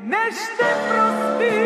Neste processo